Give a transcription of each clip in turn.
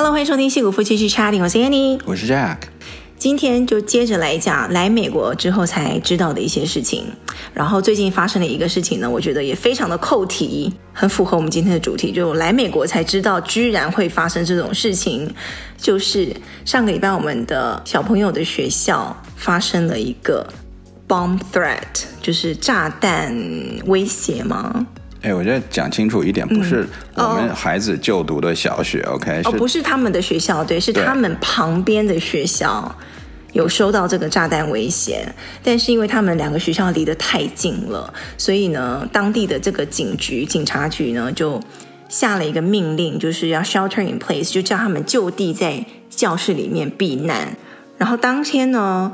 Hello，欢迎收听《戏骨夫妻去 Chatting》，我是 Annie，我是 Jack。今天就接着来讲来美国之后才知道的一些事情。然后最近发生了一个事情呢，我觉得也非常的扣题，很符合我们今天的主题，就来美国才知道居然会发生这种事情。就是上个礼拜我们的小朋友的学校发生了一个 bomb threat，就是炸弹威胁吗？哎，我觉得讲清楚一点，不是我们孩子就读的小学、嗯、，OK？哦，不是他们的学校，对，是他们旁边的学校有收到这个炸弹威胁，但是因为他们两个学校离得太近了，所以呢，当地的这个警局、警察局呢就下了一个命令，就是要 shelter in place，就叫他们就地在教室里面避难。然后当天呢，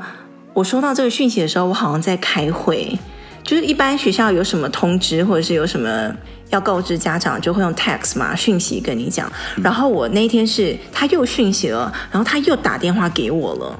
我收到这个讯息的时候，我好像在开会。就是一般学校有什么通知，或者是有什么要告知家长，就会用 text 嘛，讯息跟你讲。然后我那天是他又讯息了，然后他又打电话给我了。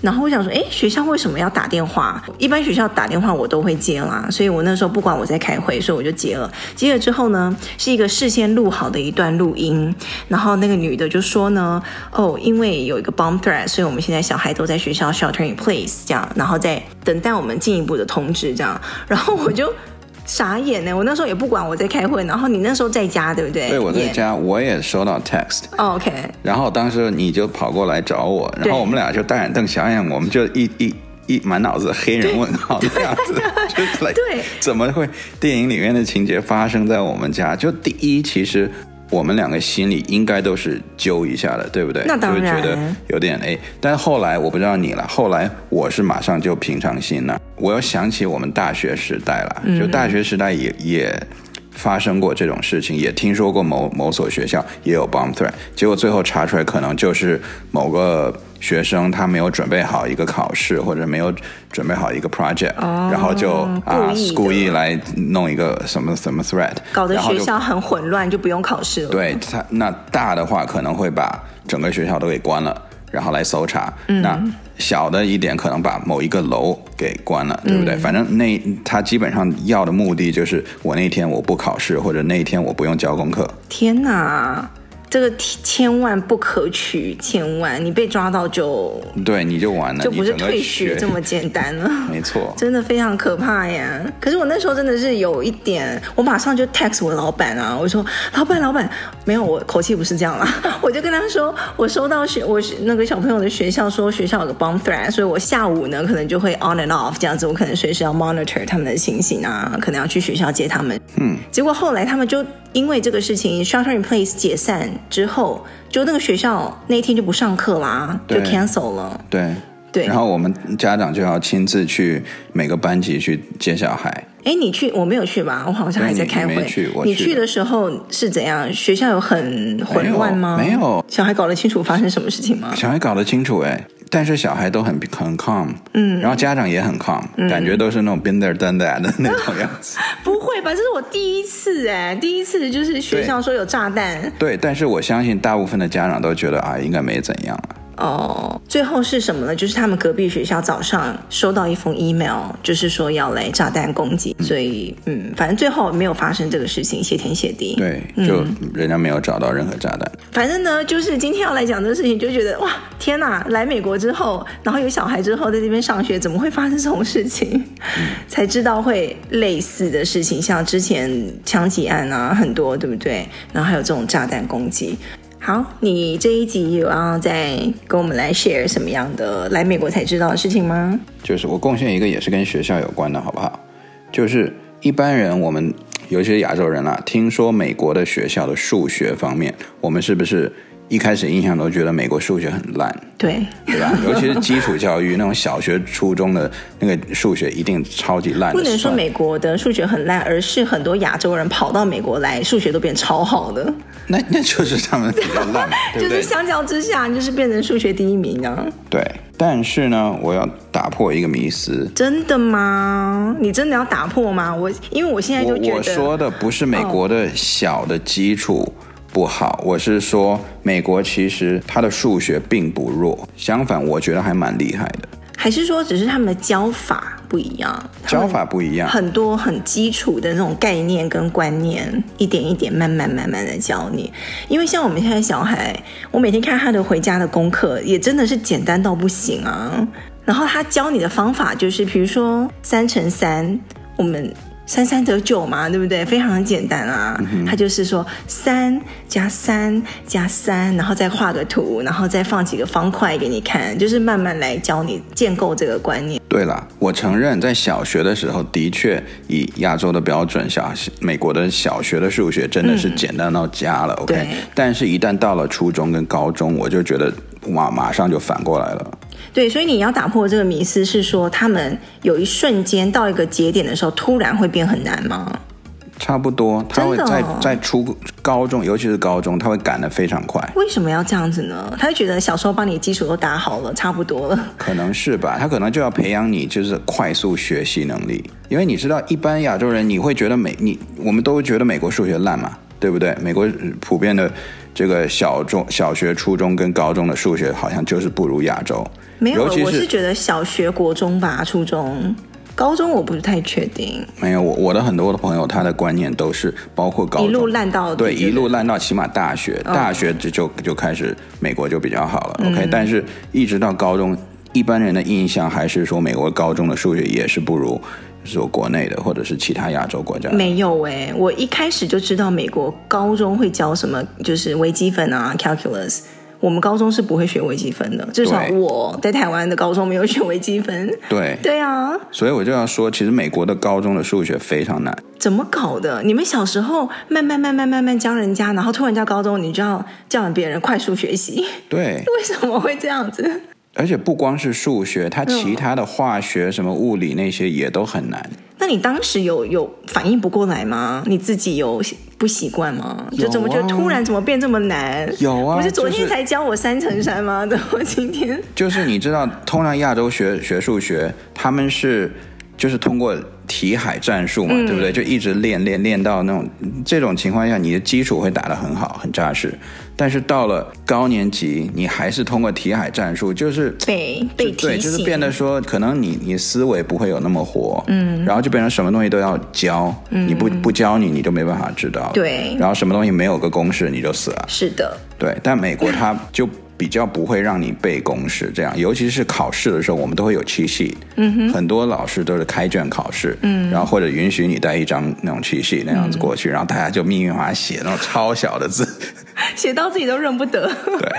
然后我想说，哎，学校为什么要打电话？一般学校打电话我都会接啦，所以我那时候不管我在开会，所以我就接了。接了之后呢，是一个事先录好的一段录音。然后那个女的就说呢，哦，因为有一个 bomb threat，所以我们现在小孩都在学校 shelter in place 这样，然后在等待我们进一步的通知这样。然后我就。傻眼呢！我那时候也不管我在开会，然后你那时候在家，对不对？对，我在家，我也收到 text。Oh, OK。然后当时你就跑过来找我，然后我们俩就大眼瞪小眼，我们就一一一满脑子黑人问号的样子，就来对，怎么会电影里面的情节发生在我们家？就第一，其实。我们两个心里应该都是揪一下的，对不对？那当然。就觉得有点哎，但后来我不知道你了。后来我是马上就平常心了。我又想起我们大学时代了，就大学时代也也发生过这种事情，也听说过某某所学校也有 bomb threat，结果最后查出来可能就是某个。学生他没有准备好一个考试，或者没有准备好一个 project，、哦、然后就啊故意来弄一个什么什么 threat，搞得学校很混乱，就，不用考试了。对他那大的话可能会把整个学校都给关了，然后来搜查。嗯、那小的一点可能把某一个楼给关了，对不对？嗯、反正那他基本上要的目的就是我那天我不考试，或者那天我不用交功课。天哪！这个千万不可取，千万你被抓到就对，你就完了，就不是退学这么简单了。没错，真的非常可怕呀。可是我那时候真的是有一点，我马上就 text 我老板啊，我说老板老板，没有，我口气不是这样啦，我就跟他说，我收到学我那个小朋友的学校说学校有个 bomb threat，所以我下午呢可能就会 on and off 这样子，我可能随时要 monitor 他们的情形啊，可能要去学校接他们。嗯，结果后来他们就因为这个事情 shelter in place 解散。之后，就那个学校那一天就不上课啦，就 cancel 了。对对，然后我们家长就要亲自去每个班级去接小孩。哎，你去，我没有去吧？我好像还在开会。你去，你去的时候是怎样？学校有很混乱吗？没有，没有。小孩搞得清楚发生什么事情吗？小孩搞得清楚，哎。但是小孩都很很 calm，嗯，然后家长也很 calm，嗯，感觉都是那种 been there done that 的那种样子。不会吧？这是我第一次哎，第一次就是学校说有炸弹。对，对，但是我相信大部分的家长都觉得啊，应该没怎样了。哦，最后是什么呢？就是他们隔壁学校早上收到一封 email，就是说要来炸弹攻击，嗯、所以嗯，反正最后没有发生这个事情，谢天谢地。对，就人家没有找到任何炸弹。嗯、反正呢，就是今天要来讲这个事情，就觉得哇，天哪！来美国之后，然后有小孩之后，在这边上学，怎么会发生这种事情？嗯、才知道会类似的事情，像之前枪击案啊，很多，对不对？然后还有这种炸弹攻击。好，你这一集有要再跟我们来 share 什么样的来美国才知道的事情吗？就是我贡献一个也是跟学校有关的，好不好？就是一般人，我们尤其是亚洲人啦、听说美国的学校的数学方面，我们是不是？一开始印象都觉得美国数学很烂，对，对吧？尤其是基础教育那种小学、初中的那个数学一定超级烂。不能说美国的数学很烂，而是很多亚洲人跑到美国来，数学都变超好的。那那就是他们比较烂，对不对？就是相较之下，就是变成数学第一名啊。对，但是呢，我要打破一个迷思。真的吗？你真的要打破吗？我因为我现在就觉得，我说的不是美国的小的基础。哦不好，我是说，美国其实它的数学并不弱，相反，我觉得还蛮厉害的。还是说，只是他们的教法不一样，教法不一样，很多很基础的那种概念跟观念，一点一点慢慢慢慢的教你。因为像我们现在小孩，我每天看他的回家的功课，也真的是简单到不行啊。然后他教你的方法就是，比如说三乘三，我们。三三得九嘛，对不对？非常简单啊，嗯、他就是说三加三加三，然后再画个图，然后再放几个方块给你看，就是慢慢来教你建构这个观念。对了，我承认在小学的时候，的确以亚洲的标准，小美国的小学的数学真的是简单到家了。嗯、OK，但是，一旦到了初中跟高中，我就觉得哇，马上就反过来了。对，所以你要打破这个迷思，是说他们有一瞬间到一个节点的时候，突然会变很难吗？差不多，他会在在初高中，尤其是高中，他会赶得非常快。为什么要这样子呢？他会觉得小时候帮你基础都打好了，差不多了。可能是吧，他可能就要培养你就是快速学习能力，因为你知道，一般亚洲人你会觉得美，你我们都会觉得美国数学烂嘛，对不对？美国普遍的这个小中小学、初中跟高中的数学好像就是不如亚洲。没有，我是觉得小学、国中吧，初中、高中我不是太确定。没有，我我的很多的朋友，他的观念都是包括高中一路烂到对，一路烂到起码大学，大学就就就开始美国就比较好了。嗯、OK，但是一直到高中，一般人的印象还是说美国高中的数学也是不如说国内的或者是其他亚洲国家。没有哎，我一开始就知道美国高中会教什么，就是微积分啊，calculus。我们高中是不会学微积分的，至少我在台湾的高中没有学微积分。对，对啊，所以我就要说，其实美国的高中的数学非常难。怎么搞的？你们小时候慢慢慢慢慢慢教人家，然后突然教高中，你就要叫别人快速学习？对，为什么会这样子？而且不光是数学，它其他的化学、什么物理那些也都很难。那你当时有有反应不过来吗？你自己有不习惯吗？啊、就怎么就突然怎么变这么难？有啊，不是昨天才教我三乘三吗？怎么、就是、今天就是你知道，通常亚洲学学数学，他们是就是通过。题海战术嘛，对不对？就一直练练练到那种这种情况下，你的基础会打得很好，很扎实。但是到了高年级，你还是通过题海战术，就是被被，对，就是变得说，可能你你思维不会有那么活，嗯，然后就变成什么东西都要教，嗯，你不不教你，你就没办法知道，对。然后什么东西没有个公式，你就死了。是的，对。但美国它就。比较不会让你背公式，这样，尤其是考试的时候，我们都会有 cheat sheet，嗯哼，很多老师都是开卷考试，嗯，然后或者允许你带一张那种 cheat sheet 那样子过去，嗯、然后大家就密密麻麻写那种超小的字，写到自己都认不得。对，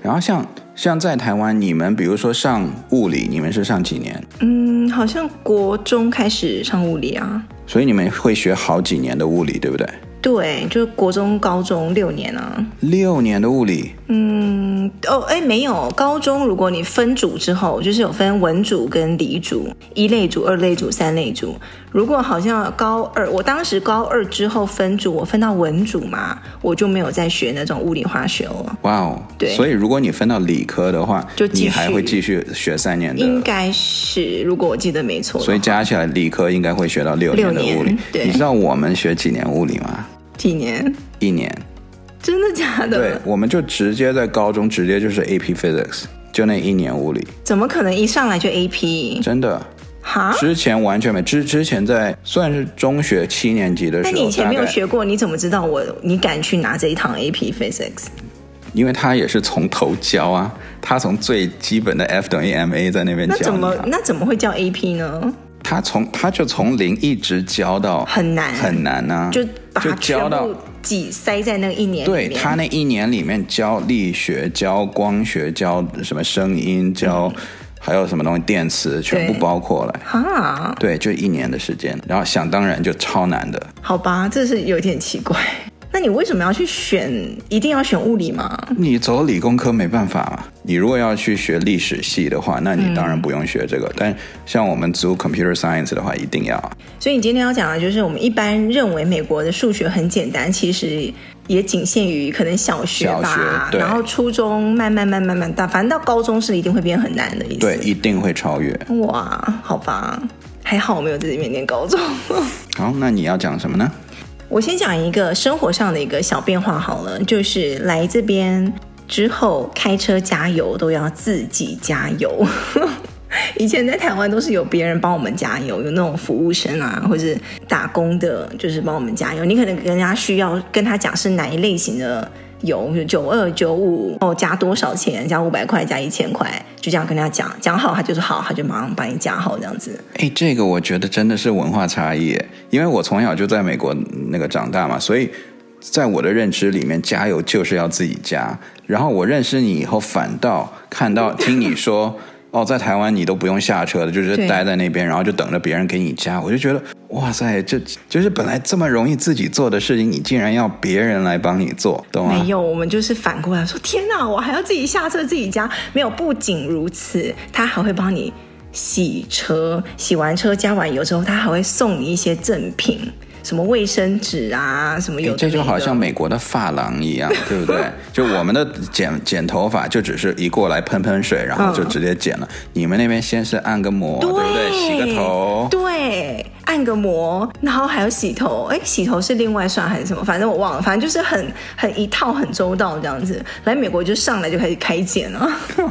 然后像像在台湾，你们比如说上物理，你们是上几年？嗯，好像国中开始上物理啊，所以你们会学好几年的物理，对不对？对，就是国中、高中六年啊，六年的物理。嗯，哦，哎，没有，高中如果你分组之后，就是有分文组跟理组，一类组、二类组、三类组。如果好像高二，我当时高二之后分组，我分到文组嘛，我就没有再学那种物理化学了。哇哦，对，所以如果你分到理科的话，就你还会继续学三年的。应该是，如果我记得没错。所以加起来理科应该会学到六年的物理。对，你知道我们学几年物理吗？几年？一年，真的假的？对，我们就直接在高中直接就是 AP Physics，就那一年物理。怎么可能一上来就 AP？真的？哈？之前完全没，之之前在算是中学七年级的时候。那你以前没有学过，你怎么知道我你敢去拿这一堂 AP Physics？因为他也是从头教啊，他从最基本的 F 等于 ma 在那边教。那怎么那怎么会叫 AP 呢？他从他就从零一直教到很难很难呢、啊，就把它全部挤塞在那一年里面。对，他那一年里面教力学、教光学、教什么声音、教还有什么东西电磁，全部包括了。啊，对，就一年的时间，然后想当然就超难的。好吧，这是有点奇怪。那你为什么要去选？一定要选物理吗？你走理工科没办法嘛。你如果要去学历史系的话，那你当然不用学这个。嗯、但像我们读 computer science 的话，一定要。所以你今天要讲的就是，我们一般认为美国的数学很简单，其实也仅限于可能小学吧。小学，对。然后初中慢慢慢慢慢大，反正到高中是一定会变很难的意思。对，一定会超越。哇，好吧，还好我没有在这边念高中。好，那你要讲什么呢？我先讲一个生活上的一个小变化好了，就是来这边之后开车加油都要自己加油。以前在台湾都是有别人帮我们加油，有那种服务生啊，或者打工的，就是帮我们加油。你可能跟人家需要跟他讲是哪一类型的有，就九二九五哦，加多少钱？加五百块，加一千块，就这样跟他讲，讲好他就是好，他就马上帮你加好这样子。哎，这个我觉得真的是文化差异，因为我从小就在美国那个长大嘛，所以在我的认知里面，加油就是要自己加。然后我认识你以后，反倒看到听你说。哦，在台湾你都不用下车的，就是待在那边，然后就等着别人给你加。我就觉得，哇塞，这就是本来这么容易自己做的事情，你竟然要别人来帮你做，懂吗？没有，我们就是反过来说，天哪，我还要自己下车自己加。没有，不仅如此，他还会帮你洗车，洗完车加完油之后，他还会送你一些赠品。什么卫生纸啊，什么有？这就好像美国的发廊一样，对不对？就我们的剪剪头发，就只是一过来喷喷水，然后就直接剪了。嗯、你们那边先是按个摩，对，对不对？洗个头，对，按个摩，然后还有洗头。哎，洗头是另外算还是什么？反正我忘了。反正就是很很一套很周到这样子。来美国就上来就开始开剪了，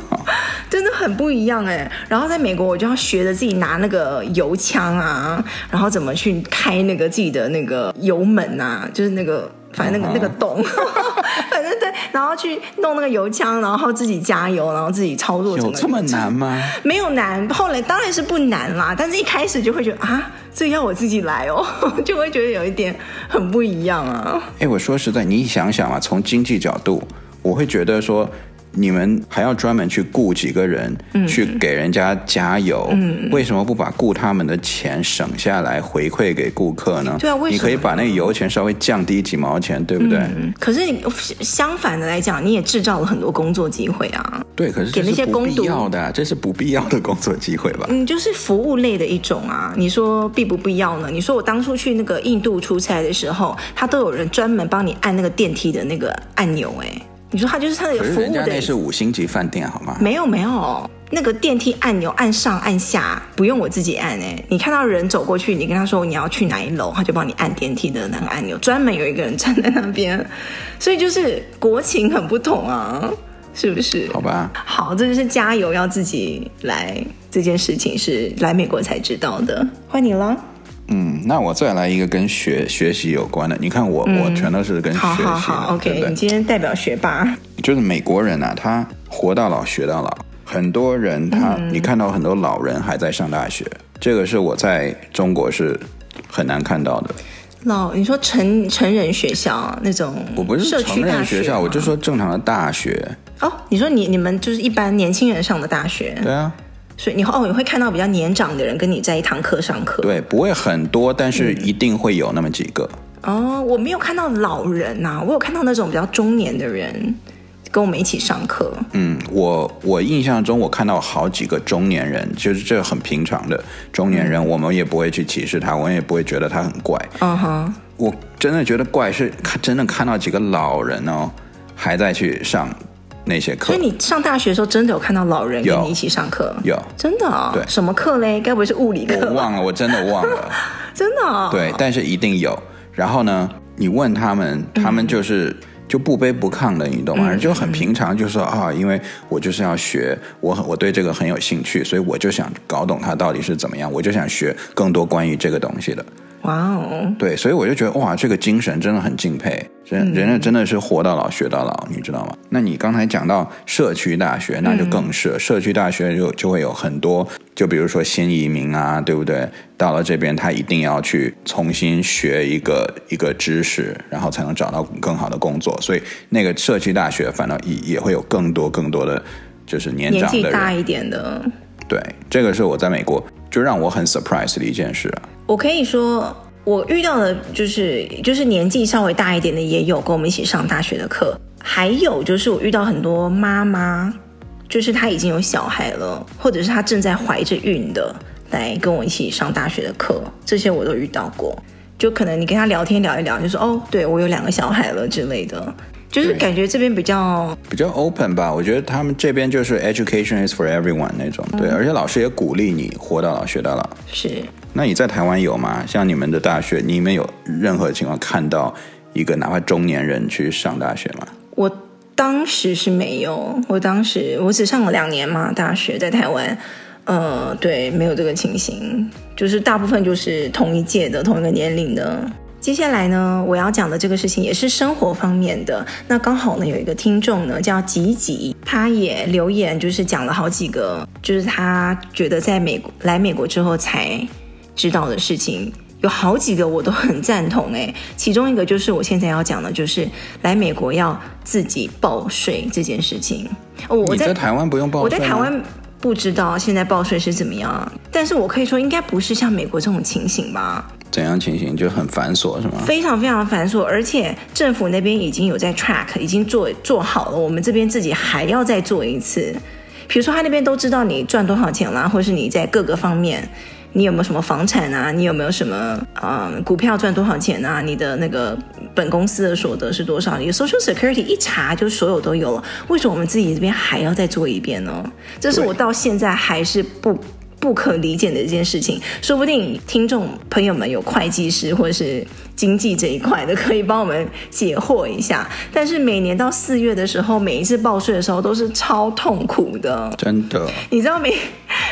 真的很不一样哎。然后在美国我就要学着自己拿那个油枪啊，然后怎么去开那个自己的。的那个油门呐、啊，就是那个，反正那个、uh huh. 那个洞，反正对，然后去弄那个油枪，然后自己加油，然后自己操作。有这么难吗？没有难，后来当然是不难啦，但是一开始就会觉得啊，这要我自己来哦，就会觉得有一点很不一样啊。哎，我说实在，你想想啊，从经济角度，我会觉得说。你们还要专门去雇几个人去给人家加油？嗯，为什么不把雇他们的钱省下来回馈给顾客呢？对啊，为什么？你可以把那个油钱稍微降低几毛钱，对不对？嗯，可是你相反的来讲，你也制造了很多工作机会啊。对，可是给那些不必要的，这是不必要的工作机会吧？嗯，就是服务类的一种啊。你说必不必要呢？你说我当初去那个印度出差的时候，他都有人专门帮你按那个电梯的那个按钮，哎。你说他就是他的服务的，人家那是五星级饭店好吗？没有没有，那个电梯按钮按上按下不用我自己按哎，你看到人走过去，你跟他说你要去哪一楼，他就帮你按电梯的那个按钮，专门有一个人站在那边，所以就是国情很不同啊，是不是？好吧，好，这就是加油要自己来这件事情是来美国才知道的，换你了。嗯，那我再来一个跟学学习有关的。你看我，嗯、我全都是跟学习。好好好，OK，你今天代表学霸。就是美国人啊，他活到老学到老。很多人他，嗯、你看到很多老人还在上大学，这个是我在中国是很难看到的。老，你说成成人学校那种，我不是成人学校，我就说正常的大学。哦，你说你你们就是一般年轻人上的大学？对啊。所以你哦，你会看到比较年长的人跟你在一堂课上课。对，不会很多，但是一定会有那么几个。嗯、哦，我没有看到老人呐、啊，我有看到那种比较中年的人跟我们一起上课。嗯，我我印象中我看到好几个中年人，就是这很平常的中年人，嗯、我们也不会去歧视他，我们也不会觉得他很怪。嗯哼，我真的觉得怪是看真的看到几个老人哦，还在去上。那些课，所以你上大学的时候真的有看到老人跟你一起上课？有，有真的啊、哦？对，什么课嘞？该不会是物理课？我忘了，我真的忘了，真的、哦？对，但是一定有。然后呢，你问他们，他们就是、嗯、就不卑不亢的，你懂吗？嗯、就很平常，就说啊，因为我就是要学，我我对这个很有兴趣，所以我就想搞懂它到底是怎么样，我就想学更多关于这个东西的。哇哦，对，所以我就觉得哇，这个精神真的很敬佩，人人家真的是活到老学到老，你知道吗？那你刚才讲到社区大学，那就更是、嗯、社区大学就就会有很多，就比如说新移民啊，对不对？到了这边，他一定要去重新学一个一个知识，然后才能找到更好的工作。所以那个社区大学，反倒也也会有更多更多的就是年长的人，年纪大一点的。对，这个是我在美国就让我很 surprise 的一件事啊。我可以说，我遇到的就是就是年纪稍微大一点的也有跟我们一起上大学的课，还有就是我遇到很多妈妈，就是她已经有小孩了，或者是她正在怀着孕的，来跟我一起上大学的课，这些我都遇到过。就可能你跟他聊天聊一聊，就说哦，对，我有两个小孩了之类的，就是感觉这边比较比较 open 吧。我觉得他们这边就是 education is for everyone 那种，对，而且老师也鼓励你活到老学到老，是。那你在台湾有吗？像你们的大学，你们有任何情况看到一个哪怕中年人去上大学吗？我当时是没有，我当时我只上了两年嘛，大学在台湾。呃，对，没有这个情形，就是大部分就是同一届的同一个年龄的。接下来呢，我要讲的这个事情也是生活方面的。那刚好呢，有一个听众呢叫吉吉，他也留言，就是讲了好几个，就是他觉得在美国来美国之后才知道的事情，有好几个我都很赞同诶。其中一个就是我现在要讲的，就是来美国要自己报税这件事情。我在，在台湾不用报税？我在台湾。不知道现在报税是怎么样，但是我可以说应该不是像美国这种情形吧？怎样情形？就很繁琐是吗？非常非常繁琐，而且政府那边已经有在 track，已经做做好了，我们这边自己还要再做一次。比如说他那边都知道你赚多少钱啦，或是你在各个方面。你有没有什么房产啊？你有没有什么嗯股票赚多少钱啊？你的那个本公司的所得是多少？你的 Social Security 一查就所有都有了。为什么我们自己这边还要再做一遍呢？这是我到现在还是不不可理解的一件事情。说不定听众朋友们有会计师或者是。经济这一块的可以帮我们解惑一下，但是每年到四月的时候，每一次报税的时候都是超痛苦的，真的。你知道每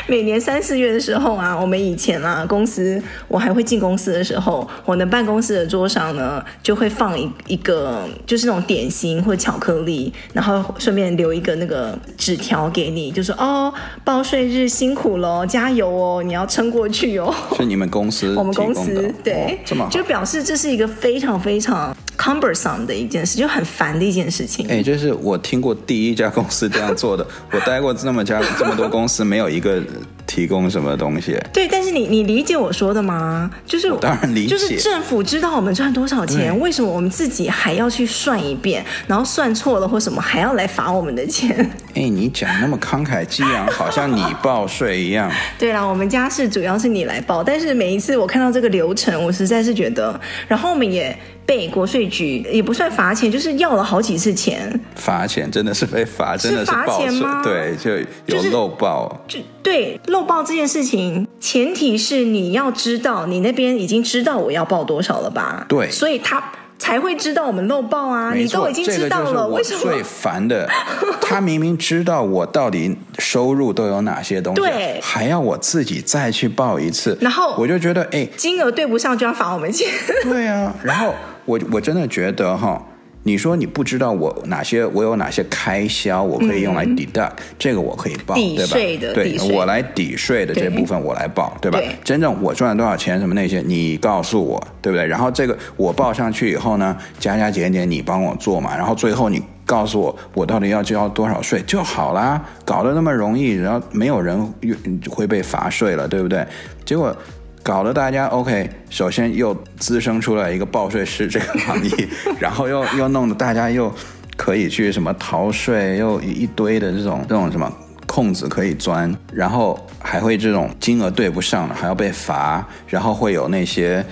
每年三四月的时候啊，我们以前啊，公司我还会进公司的时候，我的办公室的桌上呢就会放一一个就是那种点心或巧克力，然后顺便留一个那个纸条给你，就说哦，报税日辛苦喽，加油哦，你要撑过去哦。是你们公司？我们公司对，这么，就表示这。是一个非常非常 cumbersome 的一件事，就很烦的一件事情。哎，就是我听过第一家公司这样做的，我待过这么家这么多公司，没有一个提供什么东西。对，但是你你理解我说的吗？就是我当然理解，就是政府知道我们赚多少钱，为什么我们自己还要去算一遍，然后算错了或什么还要来罚我们的钱？哎，你讲那么慷慨激昂，好像你报税一样。对啦，我们家是主要是你来报，但是每一次我看到这个流程，我实在是觉得。然后我们也被国税局也不算罚钱，就是要了好几次钱。罚钱真的是被罚，真的是罚钱吗？对，就有漏报。就，就对漏报这件事情，前提是你要知道，你那边已经知道我要报多少了吧？对，所以他。才会知道我们漏报啊！你都已经知道了，为什么？最烦的，他明明知道我到底收入都有哪些东西，对，还要我自己再去报一次，然后我就觉得，哎，金额对不上就要罚我们钱。对啊，然后我我真的觉得哈。你说你不知道我哪些我有哪些开销，我可以用来 deduct，、嗯、这个我可以报，对吧？对，我来抵税的这部分我来报，对，对吧？对，真正我赚了多少钱什么那些，你告诉我，对不对？然后这个我报上去以后呢，加加减减你帮我做嘛，然后最后你告诉我我到底要交多少税就好啦，搞得那么容易，然后没有人会被罚税了，对不对？结果。搞得大家 OK，首先又滋生出来一个报税师这个行业，然后又又弄得大家又可以去什么逃税，又一堆的这种这种什么空子可以钻，然后还会这种金额对不上了还要被罚，然后会有那些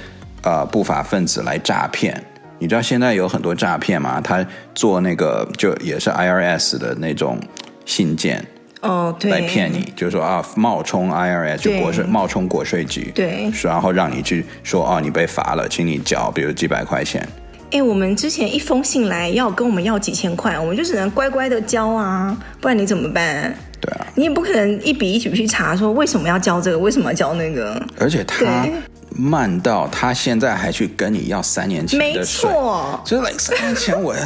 呃不法分子来诈骗。你知道现在有很多诈骗吗？他做那个就也是 IRS 的那种信件。哦，对，来骗你，就是说啊，冒充 IRS 就国税，冒充国税局，对，然后让你去说哦，你被罚了，请你缴，比如几百块钱。哎，我们之前一封信来要跟我们要几千块，我们就只能乖乖的交啊，不然你怎么办？对啊，你也不可能一笔一笔去查，说为什么要交这个，为什么要交那个，而且他。慢到他现在还去跟你要三年前的税，没错，就是 like 三年前 我要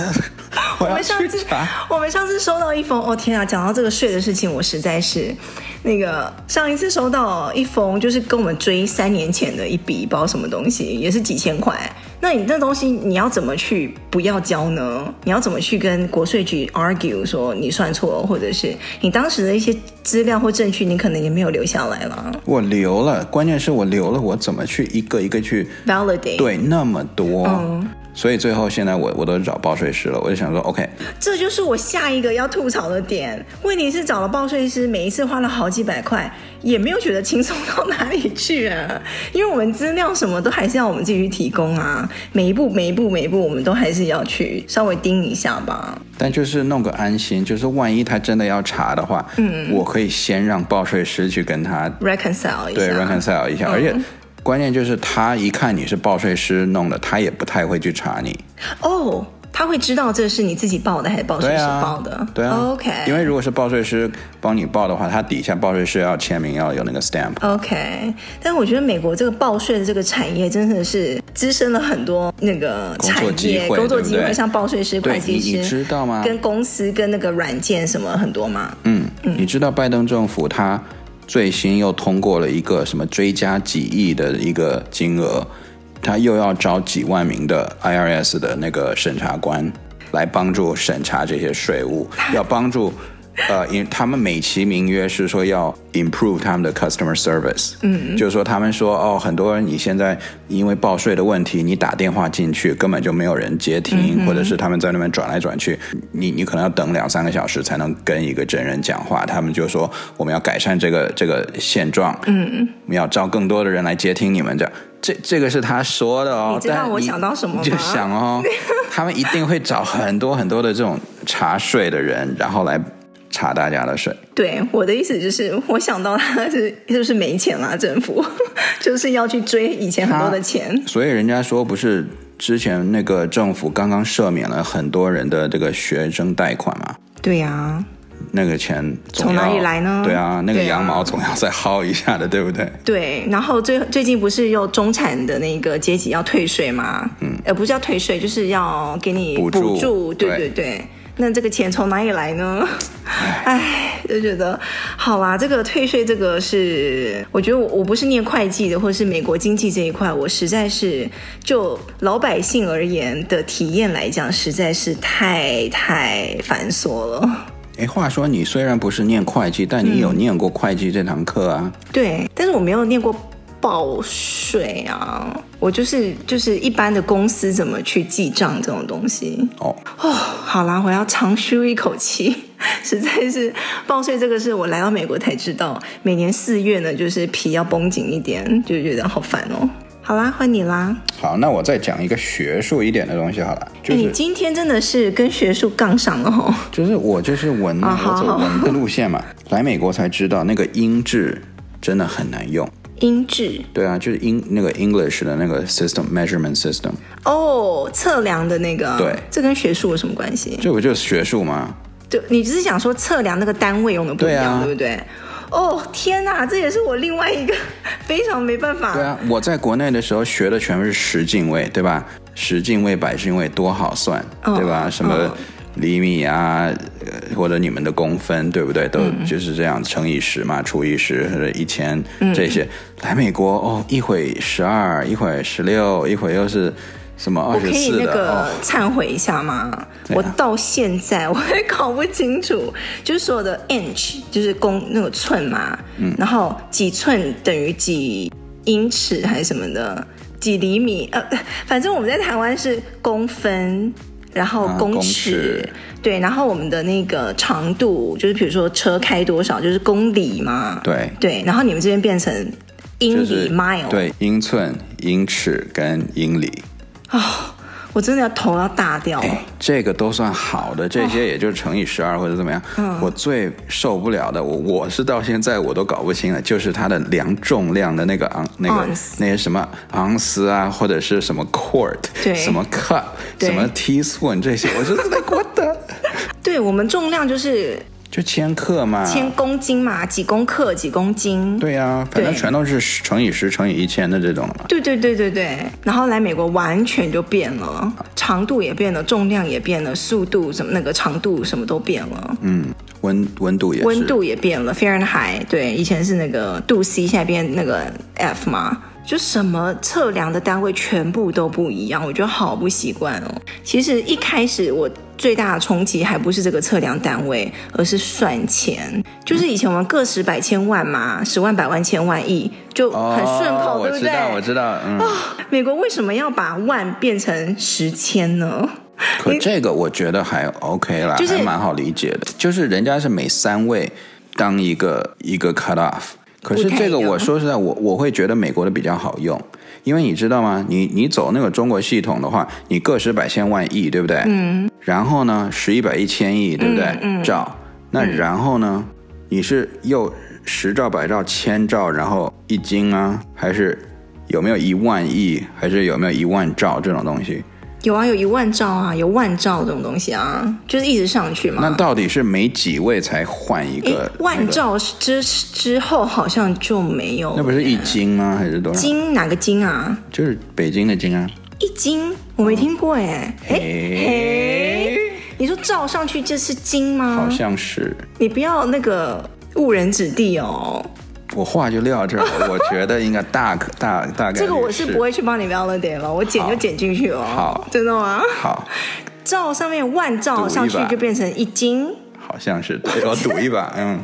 我们上次。我们上次收到一封，哦天啊，讲到这个税的事情，我实在是那个上一次收到一封，就是跟我们追三年前的一笔，不知道什么东西，也是几千块。那你那东西你要怎么去不要交呢？你要怎么去跟国税局 argue 说你算错了，或者是你当时的一些资料或证据，你可能也没有留下来了。我留了，关键是我留了，我怎么去一个一个去 validate？对，那么多。嗯所以最后现在我我都找报税师了，我就想说，OK，这就是我下一个要吐槽的点。问题是找了报税师，每一次花了好几百块，也没有觉得轻松到哪里去啊。因为我们资料什么都还是要我们自己去提供啊，每一步 每一步每一步，我们都还是要去稍微盯一下吧。但就是弄个安心，就是万一他真的要查的话，嗯，我可以先让报税师去跟他 reconcile 一下，对，reconcile 一下，嗯、而且。关键就是他一看你是报税师弄的，他也不太会去查你。哦，他会知道这是你自己报的还是报税师报的？对啊，对啊，OK。因为如果是报税师帮你报的话，他底下报税师要签名，要有那个 stamp。OK。但我觉得美国这个报税的这个产业真的是滋生了很多那个产业工作机会，工作机会对对像报税师、会计师，你知道吗？跟公司跟那个软件什么很多吗？嗯，嗯，你知道拜登政府他最新又通过了一个什么追加几亿的一个金额？他又要招几万名的 IRS 的那个审查官来帮助审查这些税务，要帮助。呃，因他们美其名曰是说要 improve 他们的 customer service，嗯，就是说他们说哦，很多人你现在因为报税的问题，你打电话进去根本就没有人接听，嗯、或者是他们在那边转来转去，你你可能要等两三个小时才能跟一个真人讲话。他们就说我们要改善这个这个现状，嗯，我们要招更多的人来接听你们这这这个是他说的哦。你知道我想到什么吗？就想哦，他们一定会找很多很多的这种查税的人，然后来。查大家的税，对，我的意思就是，我想到他是是不是没钱了？政府 就是要去追以前很多的钱，所以人家说不是之前那个政府刚刚赦免了很多人的这个学生贷款吗？对呀、啊，那个钱从哪里来呢？对啊，那个羊毛总要再薅一下的，对不对？对，然后最最近不是又中产的那个阶级要退税吗？嗯，呃，不是要退税，就是要给你补助，补助对对对。对那这个钱从哪里来呢？哎，就觉得好啦。这个退税，这个是我觉得我我不是念会计的，或者是美国经济这一块，我实在是就老百姓而言的体验来讲，实在是太太繁琐了。哎，话说你虽然不是念会计，但你有念过会计这堂课啊？嗯、对，但是我没有念过。报税啊，我就是就是一般的公司怎么去记账这种东西哦哦，好啦，我要长舒一口气，实在是报税这个是我来到美国才知道，每年四月呢就是皮要绷紧一点，就觉得好烦哦。好啦，换你啦。好，那我再讲一个学术一点的东西好了。就是、你今天真的是跟学术杠上了哦。就是我就是文，我走文的路线嘛，来美国才知道那个音质真的很难用。英制对啊，就是英那个 English 的那个 system measurement system 哦，测量的那个对，这跟学术有什么关系？这不就是学术吗？就，你只是想说测量那个单位用的不一样，对，不对？哦天哪，这也是我另外一个 非常没办法。对啊，我在国内的时候学的全部是十进位，对吧？十进位、百进位多好算，哦、对吧？什么？哦厘米啊，或者你们的公分，对不对？都就是这样乘以十嘛，除以十或者一千这些。来美国哦，一会十二，一会十六，一会又是什么二十四的。我可以那个忏悔一下吗？哦、我到现在我还搞不清楚，就是所有的 inch 就是公那个寸嘛，嗯，然后几寸等于几英尺还是什么的，几厘米呃，反正我们在台湾是公分。然后公尺，啊、公尺对，然后我们的那个长度就是，比如说车开多少，就是公里嘛。对对，然后你们这边变成英里、mile，对，英寸、英尺跟英里。啊、哦。我真的要头要大掉了。哎，这个都算好的，这些也就乘以十二或者怎么样。嗯，我最受不了的，我我是到现在我都搞不清了，就是它的量重量的那个昂那个那些什么盎司啊，或者是什么 quart，对，什么 cup，什么 teaspoon 这些，我说在国的。对，我们重量就是。就千克嘛，千公斤嘛，几公克几公斤？对呀、啊，反正全都是乘以十乘以一千的这种了。对对对对对，然后来美国完全就变了，长度也变了，重量也变了，速度什么那个长度什么都变了。嗯，温温度也温度也变了，Fahrenheit 对，以前是那个度 C，现在变那个 F 嘛。就什么测量的单位全部都不一样，我觉得好不习惯哦。其实一开始我最大的冲击还不是这个测量单位，而是算钱。就是以前我们个十百千万嘛，十万百万千万亿就很顺口，对不对？我知道，我知道。嗯。哦，美国为什么要把万变成十千呢？可这个我觉得还 OK 啦，就是、还蛮好理解的。就是人家是每三位当一个一个 cut off。可是这个我说实在，我我会觉得美国的比较好用，因为你知道吗？你你走那个中国系统的话，你个十百千万亿，对不对？嗯。然后呢，十亿百亿千亿，对不对？嗯。兆，那然后呢？你是又十兆百兆千兆，然后一斤啊？还是有没有一万亿？还是有没有一万兆这种东西？有啊，有一万兆啊，有万兆这种东西啊，就是一直上去嘛。那到底是每几位才换一个、那个？万兆之之后好像就没有。那不是一斤吗？还是多少？京哪个京啊？就是北京的京啊。一斤我没听过哎。哎、哦，你说照上去就是金吗？好像是。你不要那个误人子弟哦。我话就撂这儿，我觉得应该大可 大大概。这个我是不会去帮你 validate 了，我剪就剪进去了。好，真的吗？好，照上面万照上去就变成一斤，好像是，对，我赌一把，嗯。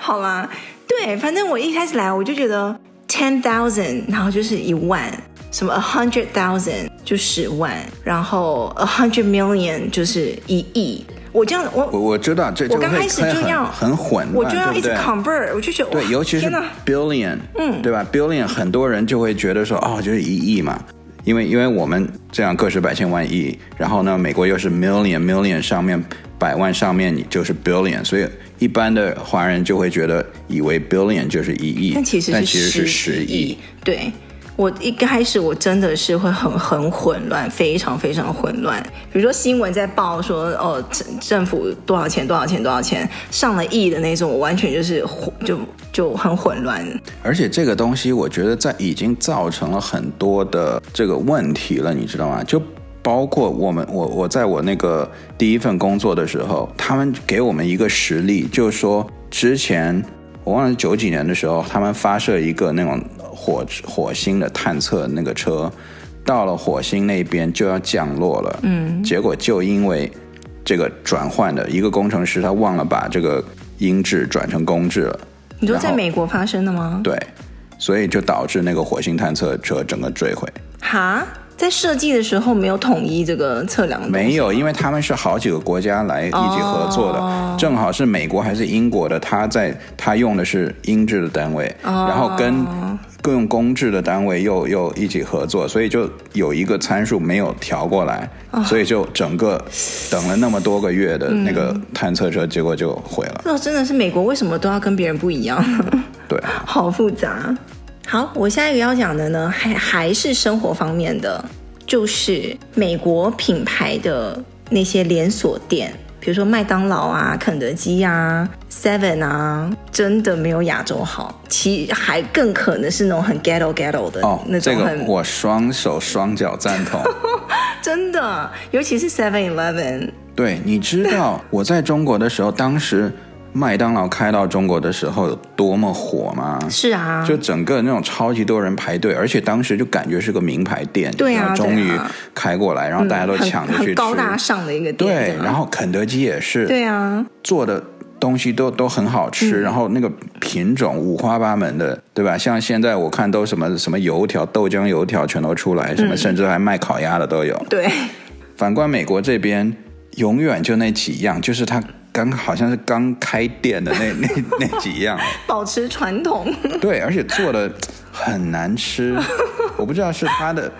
好啦，对，反正我一开始来我就觉得 ten thousand，然后就是一万，什么 a hundred thousand 就十万，然后 a hundred million 就是一亿。我这样，我我我知道，这我刚开始就要很，很混乱，我就要一直 convert，我就觉得对，尤其是 billion，嗯，对吧？billion 很多人就会觉得说，哦，就是一亿嘛，因为因为我们这样个十百千万亿，然后呢，美国又是 million，million 上面百万上面你就是 billion，所以一般的华人就会觉得以为 billion 就是一亿，但其实但其实是十亿，对。我一开始我真的是会很很混乱，非常非常混乱。比如说新闻在报说哦，政政府多少钱多少钱多少钱上了亿的那种，我完全就是就就很混乱。而且这个东西，我觉得在已经造成了很多的这个问题了，你知道吗？就包括我们我我在我那个第一份工作的时候，他们给我们一个实例，就是说之前我忘了九几年的时候，他们发射一个那种。火火星的探测那个车到了火星那边就要降落了，嗯，结果就因为这个转换的一个工程师他忘了把这个音制转成公制了。你说在美国发生的吗？对，所以就导致那个火星探测车整个坠毁。哈，在设计的时候没有统一这个测量？没有，因为他们是好几个国家来一起合作的，哦、正好是美国还是英国的，他在他用的是英制的单位，哦、然后跟。各用公制的单位又又一起合作，所以就有一个参数没有调过来，哦、所以就整个等了那么多个月的那个探测车，结果就毁了。那、真的是美国为什么都要跟别人不一样？对，好复杂。好，我下一个要讲的呢，还还是生活方面的，就是美国品牌的那些连锁店。比如说麦当劳啊、肯德基啊、Seven 啊，真的没有亚洲好。其还更可能是那种很 ghetto ghetto 的哦，那种很。这个我双手双脚赞同。真的，尤其是 Seven Eleven。对，你知道我在中国的时候，当时。麦当劳开到中国的时候有多么火吗？是啊，就整个那种超级多人排队，而且当时就感觉是个名牌店，对啊，终于开过来，然后大家都抢着去吃，很高大上的一个店。对，然后肯德基也是，对啊，做的东西都都很好吃，然后那个品种五花八门的，对吧？像现在我看都什么什么油条、豆浆油条全都出来，什么甚至还卖烤鸭的都有。对，反观美国这边，永远就那几样，就是它。刚好像是刚开店的那 那那几样，保持传统。对，而且做的很难吃，我不知道是他的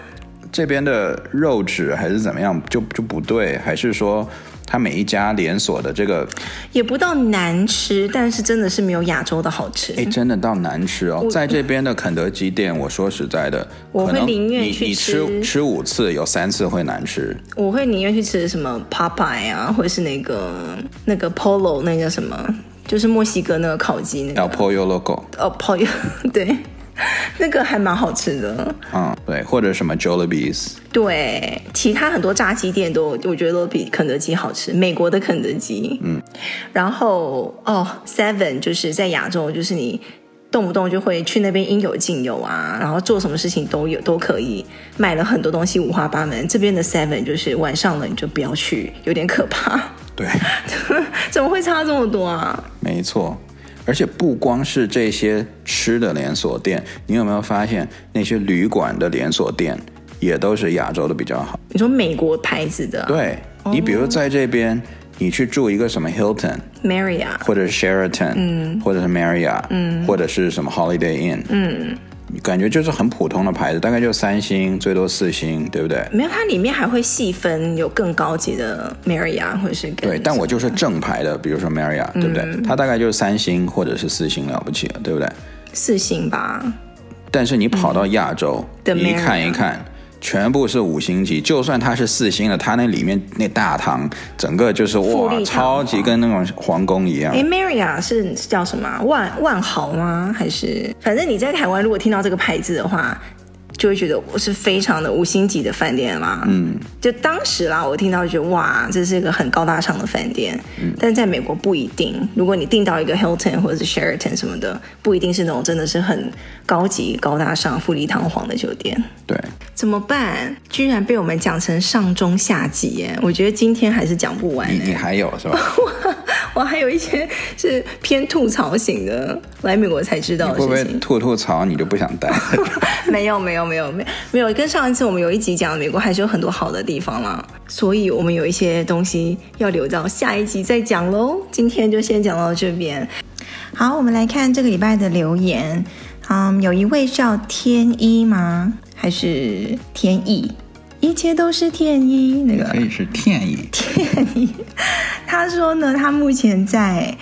这边的肉质还是怎么样，就就不对，还是说。它每一家连锁的这个也不到难吃，但是真的是没有亚洲的好吃。哎，真的到难吃哦！在这边的肯德基店，我说实在的，我会宁愿去吃吃吃五次，有三次会难吃。我会宁愿去吃什么 Popeye 啊，或者是那个那个 Polo，那个什么？就是墨西哥那个烤鸡那个。El Pollo Loco。哦，Pollo，对。那个还蛮好吃的，嗯，对，或者什么 Jollibee's，对，其他很多炸鸡店都我觉得都比肯德基好吃，美国的肯德基，嗯，然后哦，Seven 就是在亚洲，就是你动不动就会去那边应有尽有啊，然后做什么事情都有都可以，买了很多东西五花八门。这边的 Seven 就是晚上了你就不要去，有点可怕。对，怎么会差这么多啊？没错。而且不光是这些吃的连锁店，你有没有发现那些旅馆的连锁店也都是亚洲的比较好？你说美国牌子的？对，你比如在这边，你去住一个什么 Hilton、Marriott，或者是 Sheraton，嗯，或者是 Marriott，嗯，或者是什么 Holiday Inn，嗯。感觉就是很普通的牌子，大概就三星，最多四星，对不对？没有，它里面还会细分，有更高级的 Marriott 或者是对，但我就是正牌的，比如说 Marriott，对不对？嗯、它大概就是三星或者是四星了不起了，对不对？四星吧。但是你跑到亚洲，嗯、你一看一看，全部是五星级，就算它是四星的，它那里面那大堂整个就是哇，超级跟那种皇宫一样。哎，Marriott 是叫什么？万万豪吗？还是反正你在台湾如果听到这个牌子的话。就会觉得我是非常的五星级的饭店啦，嗯，就当时啦，我听到就觉得哇，这是一个很高大上的饭店，嗯，但在美国不一定，如果你订到一个 Hilton 或者是 Sheraton 什么的，不一定是那种真的是很高级、高大上、富丽堂皇的酒店，对，怎么办？居然被我们讲成上中下级耶！我觉得今天还是讲不完。你你还有是吧？我还有一些是偏吐槽型的，来美国才知道的事情。会不会吐吐槽你就不想待？没有没有没有没有没有，跟上一次我们有一集讲美国还是有很多好的地方啦，所以我们有一些东西要留到下一集再讲喽。今天就先讲到这边。好，我们来看这个礼拜的留言。嗯，有一位叫天一吗？还是天意？一切都是天意，那个可以是天意。天意，他说呢，他目前在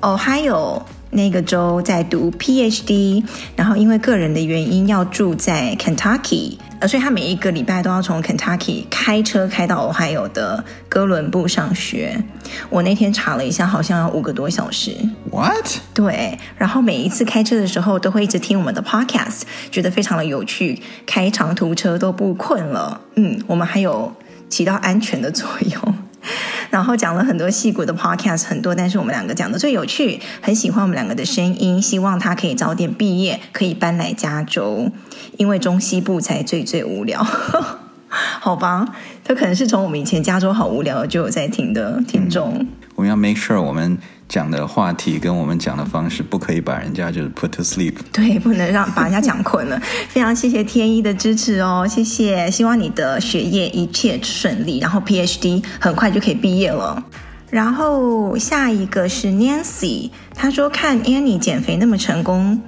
哦，还有。那个州在读 PhD，然后因为个人的原因要住在 Kentucky，呃，所以他每一个礼拜都要从 Kentucky 开车开到 Ohio 的哥伦布上学。我那天查了一下，好像要五个多小时。What？对，然后每一次开车的时候都会一直听我们的 Podcast，觉得非常的有趣，开长途车都不困了。嗯，我们还有起到安全的作用。然后讲了很多戏骨的 podcast 很多，但是我们两个讲的最有趣，很喜欢我们两个的声音，希望他可以早点毕业，可以搬来加州，因为中西部才最最无聊。好吧，他可能是从我们以前加州好无聊就有在听的听众。我们要 make sure 我们。讲的话题跟我们讲的方式，不可以把人家就是 put to sleep。对，不能让把人家讲困了。非常谢谢天一的支持哦，谢谢。希望你的学业一切顺利，然后 PhD 很快就可以毕业了。然后下一个是 Nancy，她说看 Annie 减肥那么成功。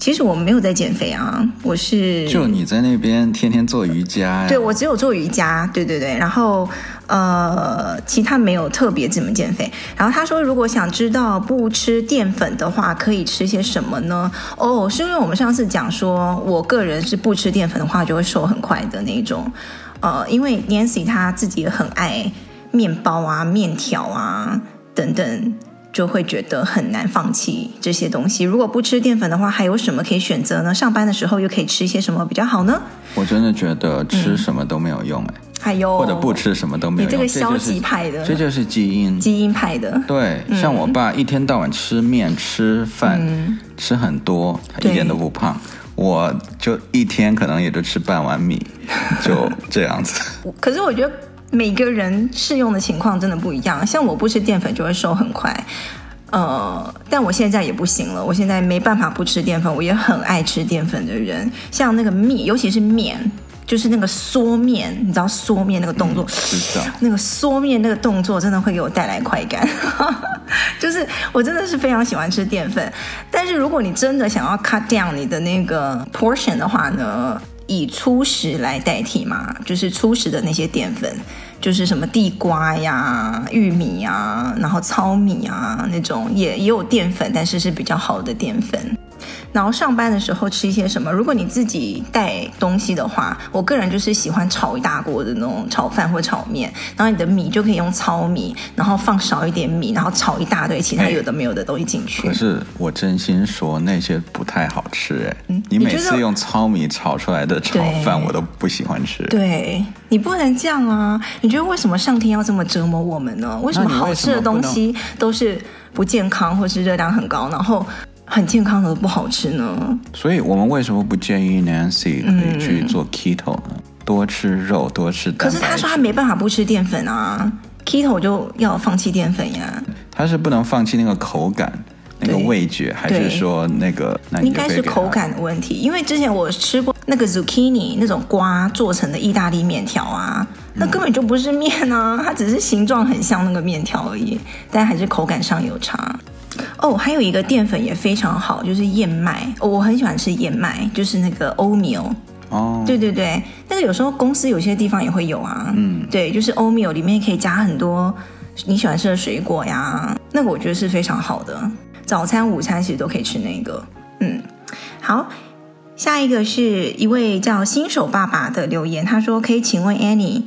其实我没有在减肥啊，我是就你在那边天天做瑜伽。对，我只有做瑜伽，对对对。然后呃，其他没有特别怎么减肥。然后他说，如果想知道不吃淀粉的话，可以吃些什么呢？哦，是因为我们上次讲说，我个人是不吃淀粉的话就会瘦很快的那种。呃，因为 Nancy 她自己很爱面包啊、面条啊等等。就会觉得很难放弃这些东西。如果不吃淀粉的话，还有什么可以选择呢？上班的时候又可以吃一些什么比较好呢？我真的觉得吃什么都没有用哎。还有或者不吃什么都没有用。你这个消极派的，这就是基因，基因派的。对，像我爸一天到晚吃面、吃饭、嗯、吃很多，一点都不胖。我就一天可能也就吃半碗米，就这样子。可是我觉得。每个人适用的情况真的不一样，像我不吃淀粉就会瘦很快，呃，但我现在也不行了，我现在没办法不吃淀粉，我也很爱吃淀粉的人，像那个面，尤其是面，就是那个嗦面，你知道嗦面那个动作，嗯、那个嗦面那个动作真的会给我带来快感，就是我真的是非常喜欢吃淀粉，但是如果你真的想要 cut down 你的那个 portion 的话呢？以粗食来代替嘛，就是粗食的那些淀粉，就是什么地瓜呀、玉米呀，然后糙米啊那种也也有淀粉，但是是比较好的淀粉。然后上班的时候吃一些什么？如果你自己带东西的话，我个人就是喜欢炒一大锅的那种炒饭或炒面，然后你的米就可以用糙米，然后放少一点米，然后炒一大堆其他有的没有的东西进去。可是我真心说那些不太好吃哎，嗯，你每次用糙米炒出来的炒饭我都不喜欢吃。对，你不能这样啊！你觉得为什么上天要这么折磨我们呢？为什么好吃的东西都是不健康或是热量很高，然后？很健康的不好吃呢，所以我们为什么不建议 Nancy 可以去做 Keto 呢？嗯、多吃肉，多吃蛋白质。可是他说他没办法不吃淀粉啊，Keto 就要放弃淀粉呀。他是不能放弃那个口感、那个味觉，还是说那个？那应该是口感的问题。因为之前我吃过那个 Zucchini 那种瓜做成的意大利面条啊，那根本就不是面啊，它只是形状很像那个面条而已，但还是口感上有差。哦，还有一个淀粉也非常好，就是燕麦。哦，我很喜欢吃燕麦，就是那个 oatmeal。哦，对对对，那个有时候公司有些地方也会有啊。嗯，对，就是 oatmeal 里面可以加很多你喜欢吃的水果呀，那个我觉得是非常好的。早餐、午餐其实都可以吃那个。嗯，好。下一个是一位叫新手爸爸的留言，他说：“可以请问 Annie，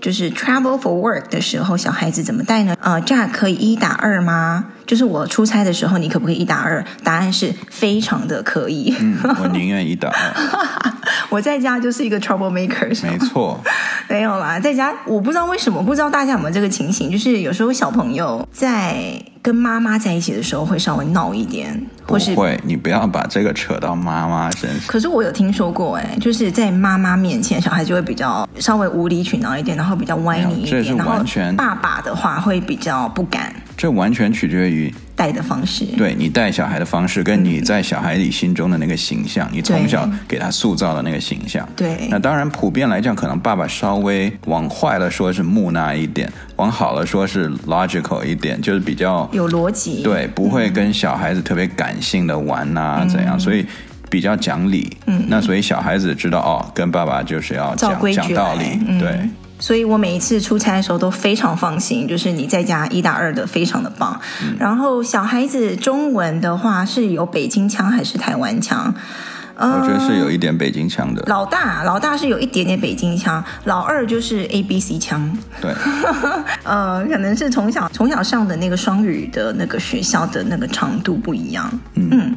就是 travel for work 的时候，小孩子怎么带呢？呃，这样可以一打二吗？就是我出差的时候，你可不可以一打二？答案是非常的可以。嗯，我宁愿一打二。我在家就是一个 trouble maker，没错。没有啦，在家我不知道为什么，不知道大家有没有这个情形，就是有时候小朋友在。”跟妈妈在一起的时候会稍微闹一点，或是不会，你不要把这个扯到妈妈身上。可是我有听说过，哎，就是在妈妈面前，小孩就会比较稍微无理取闹一点，然后比较歪你一点。然后爸爸的话会比较不敢。这完全取决于带的方式。对，你带小孩的方式，跟你在小孩里心中的那个形象，嗯、你从小给他塑造的那个形象。对。那当然，普遍来讲，可能爸爸稍微往坏了说是木讷一点，往好了说是 logical 一点，就是比较有逻辑。对，不会跟小孩子特别感性的玩啊，嗯、怎样？所以比较讲理。嗯。那所以小孩子知道哦，跟爸爸就是要讲讲道理。嗯、对。所以我每一次出差的时候都非常放心，就是你在家一打二的非常的棒。嗯、然后小孩子中文的话是有北京腔还是台湾腔？我觉得是有一点北京腔的。老大，老大是有一点点北京腔，老二就是 A B C 腔。对，呃，可能是从小从小上的那个双语的那个学校的那个长度不一样。嗯，嗯，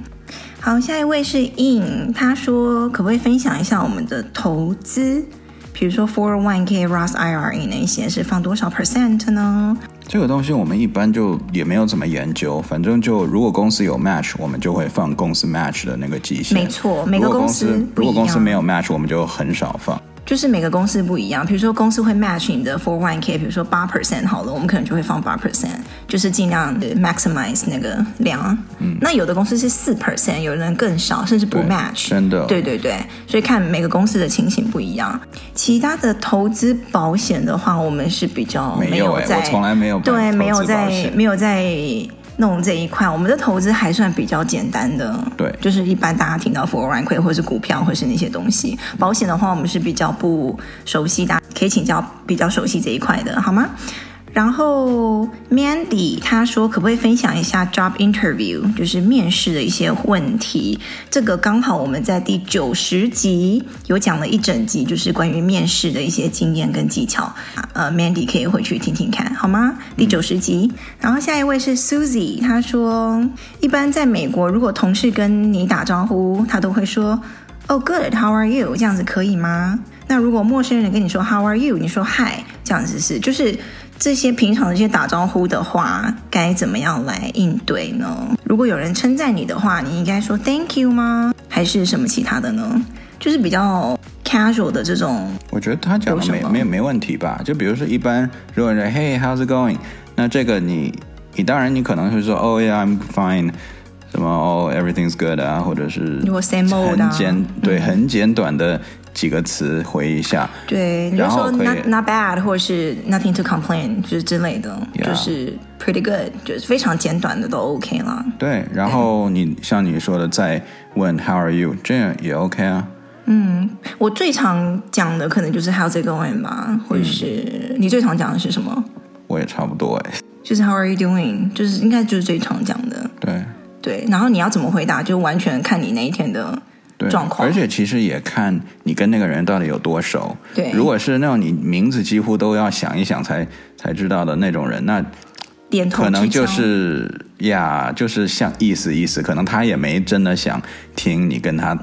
好，下一位是 In，他说可不可以分享一下我们的投资？比如说 Four One K、Roth IRA 那些是放多少 percent 呢？这个东西我们一般就也没有怎么研究，反正就如果公司有 match，我们就会放公司 match 的那个绩效。没错，每个公司如果公司没有 match，我们就很少放。就是每个公司不一样，比如说公司会 match 你的 four one k，比如说八 percent 好了，我们可能就会放八 percent，就是尽量的 maximize 那个量。嗯，那有的公司是四 percent，有的人更少，甚至不 match。真的。对对对，所以看每个公司的情形不一样。其他的投资保险的话，我们是比较没有在，有欸、我从来没有对，没有在，没有在。弄这一块，我们的投资还算比较简单的，对，就是一般大家听到 f o r e i g n 或者是股票，或是那些东西。保险的话，我们是比较不熟悉大家，可以请教比较熟悉这一块的，好吗？然后 Mandy 他说，可不可以分享一下 job interview，就是面试的一些问题？这个刚好我们在第九十集有讲了一整集，就是关于面试的一些经验跟技巧。呃，Mandy 可以回去听听看，好吗？第九十集。然后下一位是 Susie，他说，一般在美国，如果同事跟你打招呼，他都会说，Oh good，how are you？这样子可以吗？那如果陌生人跟你说 How are you？你说 Hi，这样子是就是。这些平常的这些打招呼的话，该怎么样来应对呢？如果有人称赞你的话，你应该说 Thank you 吗？还是什么其他的呢？就是比较 casual 的这种。我觉得他讲的没没没问题吧？就比如说一般如果人说 Hey how's it going？那这个你你当然你可能会说 Oh yeah I'm fine，什么 Oh everything's good 啊，或者是很简对很简短的。几个词回一下，对，你就说 not not bad，或者是 nothing to complain，就是之类的.就是 pretty good，就是非常简短的都 OK 了。对，然后你像你说的，再问 How are you，这样也 OK 啊。嗯，我最常讲的可能就是 How's it going 吧，或者是、嗯、你最常讲的是什么？我也差不多哎，就是 How are you doing，就是应该就是最常讲的。对对，然后你要怎么回答，就完全看你那一天的。状况，而且其实也看你跟那个人到底有多熟。对，如果是那种你名字几乎都要想一想才才知道的那种人，那可能就是呀，就是像意思意思，可能他也没真的想听你跟他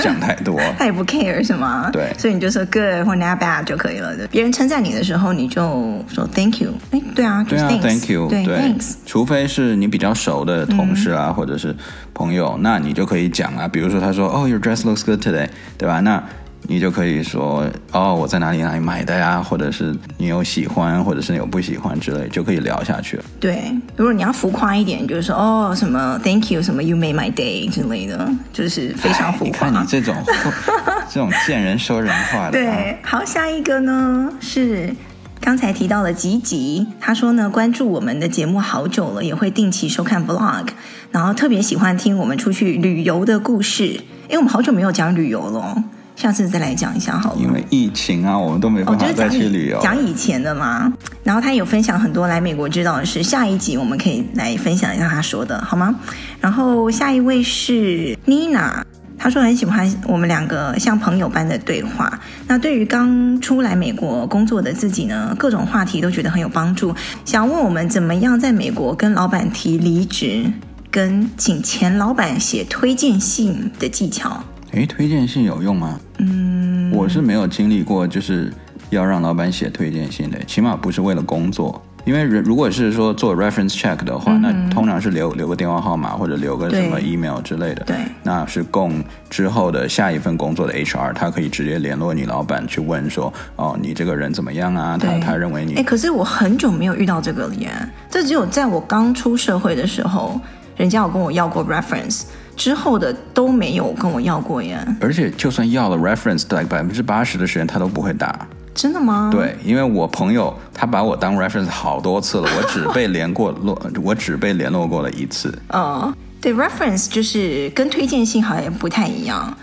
讲太多，他也不 care 是吗？对，所以你就说 good 或 not bad 就可以了。别人称赞你的时候，你就说 thank you。哎，对啊，就是、对啊，thank you，对，对，thanks。除非是你比较熟的同事啊，嗯、或者是朋友，那你就可以讲啊。比如说他说，Oh, your dress looks good today，对吧？那你就可以说哦，我在哪里哪里买的呀，或者是你有喜欢，或者是你有不喜欢之类，就可以聊下去了。对，如果你要浮夸一点，就是说哦，什么 Thank you，什么 You made my day 之类的，就是非常浮夸。你看你这种 这种见人说人话的。对，好，下一个呢是刚才提到了吉吉，他说呢，关注我们的节目好久了，也会定期收看 Vlog，然后特别喜欢听我们出去旅游的故事，因为我们好久没有讲旅游了。下次再来讲一下好了。因为疫情啊，我们都没办法再去旅游。讲以前的嘛，然后他有分享很多来美国知道的事。下一集我们可以来分享一下他说的好吗？然后下一位是 Nina，他说很喜欢我们两个像朋友般的对话。那对于刚出来美国工作的自己呢，各种话题都觉得很有帮助。想问我们怎么样在美国跟老板提离职，跟请前老板写推荐信的技巧。诶，推荐信有用吗？嗯，我是没有经历过，就是要让老板写推荐信的，起码不是为了工作。因为如果是说做 reference check 的话，嗯、那通常是留留个电话号码或者留个什么 email 之类的。对，那是供之后的下一份工作的 HR，他可以直接联络你老板去问说，哦，你这个人怎么样啊？他他认为你。哎，可是我很久没有遇到这个了耶，这只有在我刚出社会的时候，人家有跟我要过 reference，之后的都没有跟我要过耶。而且就算要了 reference，大概百分之八十的时间他都不会打。真的吗？对，因为我朋友他把我当 reference 好多次了，我只被联过络，我只被联络过了一次。嗯，对，reference 就是跟推荐信好像不太一样。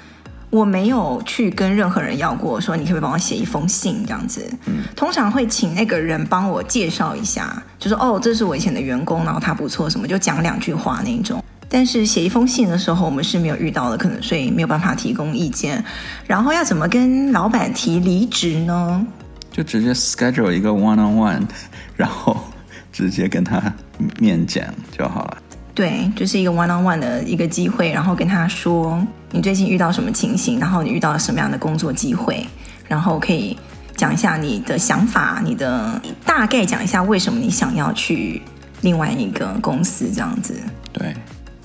我没有去跟任何人要过，说你可不可以帮我写一封信这样子。嗯，通常会请那个人帮我介绍一下，就说哦，这是我以前的员工，然后他不错，什么就讲两句话那种。但是写一封信的时候，我们是没有遇到的，可能所以没有办法提供意见。然后要怎么跟老板提离职呢？就直接 schedule 一个 one on one，然后直接跟他面讲就好了。对，就是一个 one on one 的一个机会，然后跟他说你最近遇到什么情形，然后你遇到了什么样的工作机会，然后可以讲一下你的想法，你的大概讲一下为什么你想要去另外一个公司这样子。对。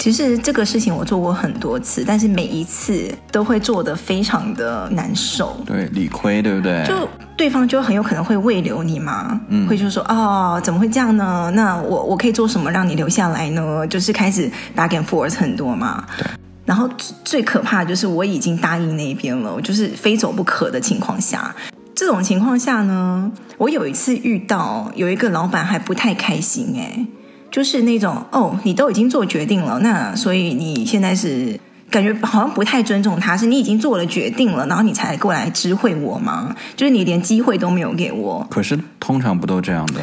其实这个事情我做过很多次，但是每一次都会做得非常的难受。对，理亏，对不对？就对方就很有可能会慰留你嘛，嗯，会就说哦，怎么会这样呢？那我我可以做什么让你留下来呢？就是开始 back and forth 很多嘛。对。然后最可怕的就是我已经答应那一边了，我就是非走不可的情况下，这种情况下呢，我有一次遇到有一个老板还不太开心哎。就是那种哦，你都已经做决定了，那所以你现在是感觉好像不太尊重他，是你已经做了决定了，然后你才过来知会我吗？就是你连机会都没有给我。可是通常不都这样的？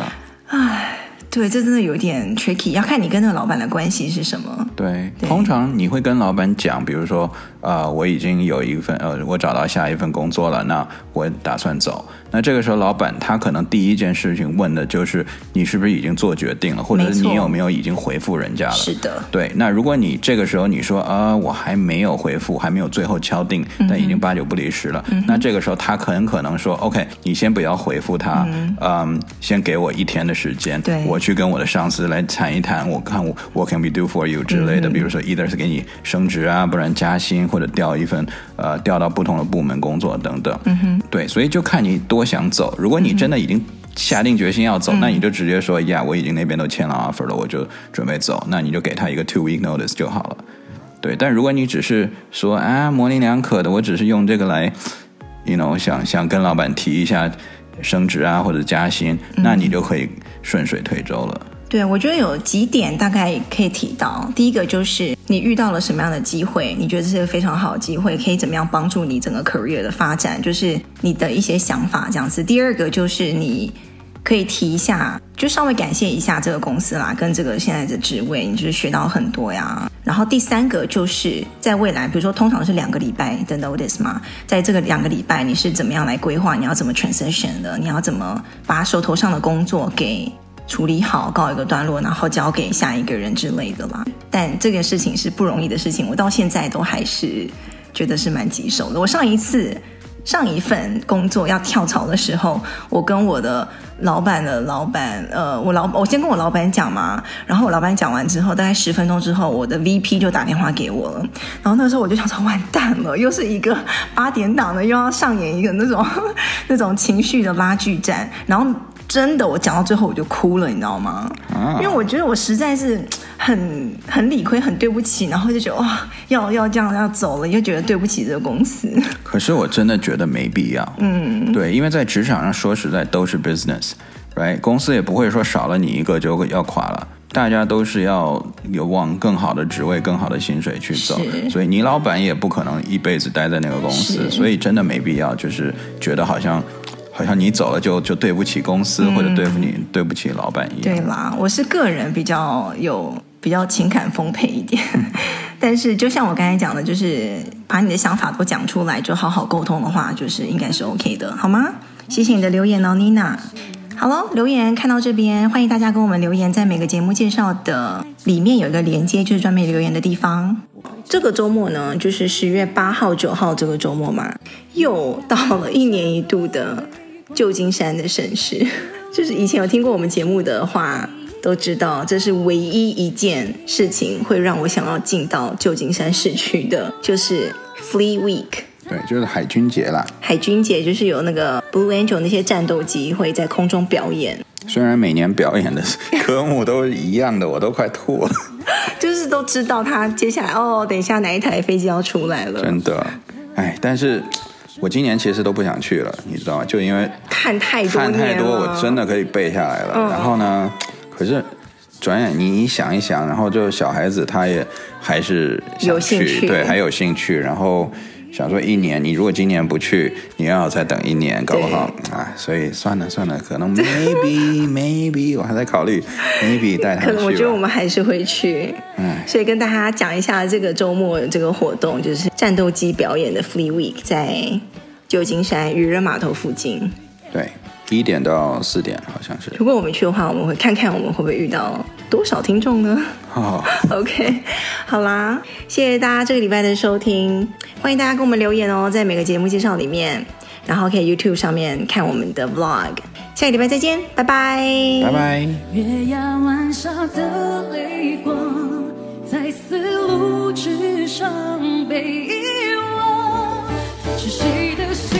唉。对，这真的有点 tricky，要看你跟那个老板的关系是什么。对，对，通常你会跟老板讲，比如说，呃，我已经有一份，呃，我找到下一份工作了，那我打算走。那这个时候，老板他可能第一件事情问的就是你是不是已经做决定了，或者是你有没有已经回复人家了？是的。对，那如果你这个时候你说啊、呃，我还没有回复，还没有最后敲定，但已经八九不离十了，嗯、那这个时候他很可能说，OK，你先不要回复他，嗯，嗯，先给我一天的时间，对，我。去跟我的上司来谈一谈，我看我 What can we do for you 之类的，嗯、比如说 either 是给你升职啊，不然加薪或者调一份呃调到不同的部门工作等等。嗯哼，对，所以就看你多想走。如果你真的已经下定决心要走，嗯、那你就直接说呀，我已经那边都签了 offer 了，我就准备走。那你就给他一个 two week notice 就好了。对，但如果你只是说啊模棱两可的，我只是用这个来，you know 想想跟老板提一下。升职啊，或者加薪，那你就可以顺水推舟了。嗯、对，我觉得有几点大概可以提到。第一个就是你遇到了什么样的机会，你觉得这是个非常好的机会，可以怎么样帮助你整个 career 的发展，就是你的一些想法这样子。第二个就是你。可以提一下，就稍微感谢一下这个公司啦，跟这个现在的职位，你就是学到很多呀。然后第三个就是在未来，比如说通常是两个礼拜的 notice 嘛，在这个两个礼拜你是怎么样来规划，你要怎么 transition 的，你要怎么把手头上的工作给处理好，告一个段落，然后交给下一个人之类的啦。但这个事情是不容易的事情，我到现在都还是觉得是蛮棘手的。我上一次。上一份工作要跳槽的时候，我跟我的老板的老板，呃，我老我先跟我老板讲嘛，然后我老板讲完之后，大概十分钟之后，我的 VP 就打电话给我了，然后那时候我就想说，完蛋了，又是一个八点档的，又要上演一个那种 那种情绪的拉锯战，然后。真的，我讲到最后我就哭了，你知道吗？啊、因为我觉得我实在是很很理亏，很对不起，然后就觉得哇，要要这样要走了，又觉得对不起这个公司。可是我真的觉得没必要。嗯，对，因为在职场上说实在都是 business，right？公司也不会说少了你一个就要垮了，大家都是要有往更好的职位、更好的薪水去走，所以你老板也不可能一辈子待在那个公司，所以真的没必要，就是觉得好像。好像你走了就就对不起公司，嗯、或者对付你对不起老板一样。对啦，我是个人比较有比较情感丰沛一点。但是就像我刚才讲的，就是把你的想法都讲出来，就好好沟通的话，就是应该是 OK 的，好吗？谢谢你的留言哦，妮娜。好喽，留言看到这边，欢迎大家跟我们留言，在每个节目介绍的里面有一个连接，就是专门留言的地方。这个周末呢，就是十月八号、九号这个周末嘛，又到了一年一度的旧金山的盛事。就是以前有听过我们节目的话，都知道这是唯一一件事情会让我想要进到旧金山市区的，就是 Fleet Week。对，就是海军节啦。海军节就是有那个 Blue Angel 那些战斗机会在空中表演。虽然每年表演的科目都是一样的，我都快吐了。就是都知道他接下来哦，等一下哪一台飞机要出来了。真的，哎，但是我今年其实都不想去了，你知道吗？就因为看太多，看太多，我真的可以背下来了。嗯、然后呢，可是转眼你你想一想，然后就小孩子他也还是有兴趣，对，还有兴趣，然后。想说一年，你如果今年不去，你又要再等一年，搞不好啊，所以算了算了，可能 maybe maybe 我还在考虑 maybe 带他去。可能我觉得我们还是会去，嗯，所以跟大家讲一下这个周末这个活动，就是战斗机表演的 Fleet Week，在旧金山渔人码头附近。对。一点到四点，好像是。如果我们去的话，我们会看看我们会不会遇到多少听众呢？好，OK，好啦，谢谢大家这个礼拜的收听，欢迎大家给我们留言哦，在每个节目介绍里面，然后可以 YouTube 上面看我们的 Vlog，下个礼拜再见，拜拜，拜拜。月牙湾下的泪光，在丝路之上被遗忘，是谁的心？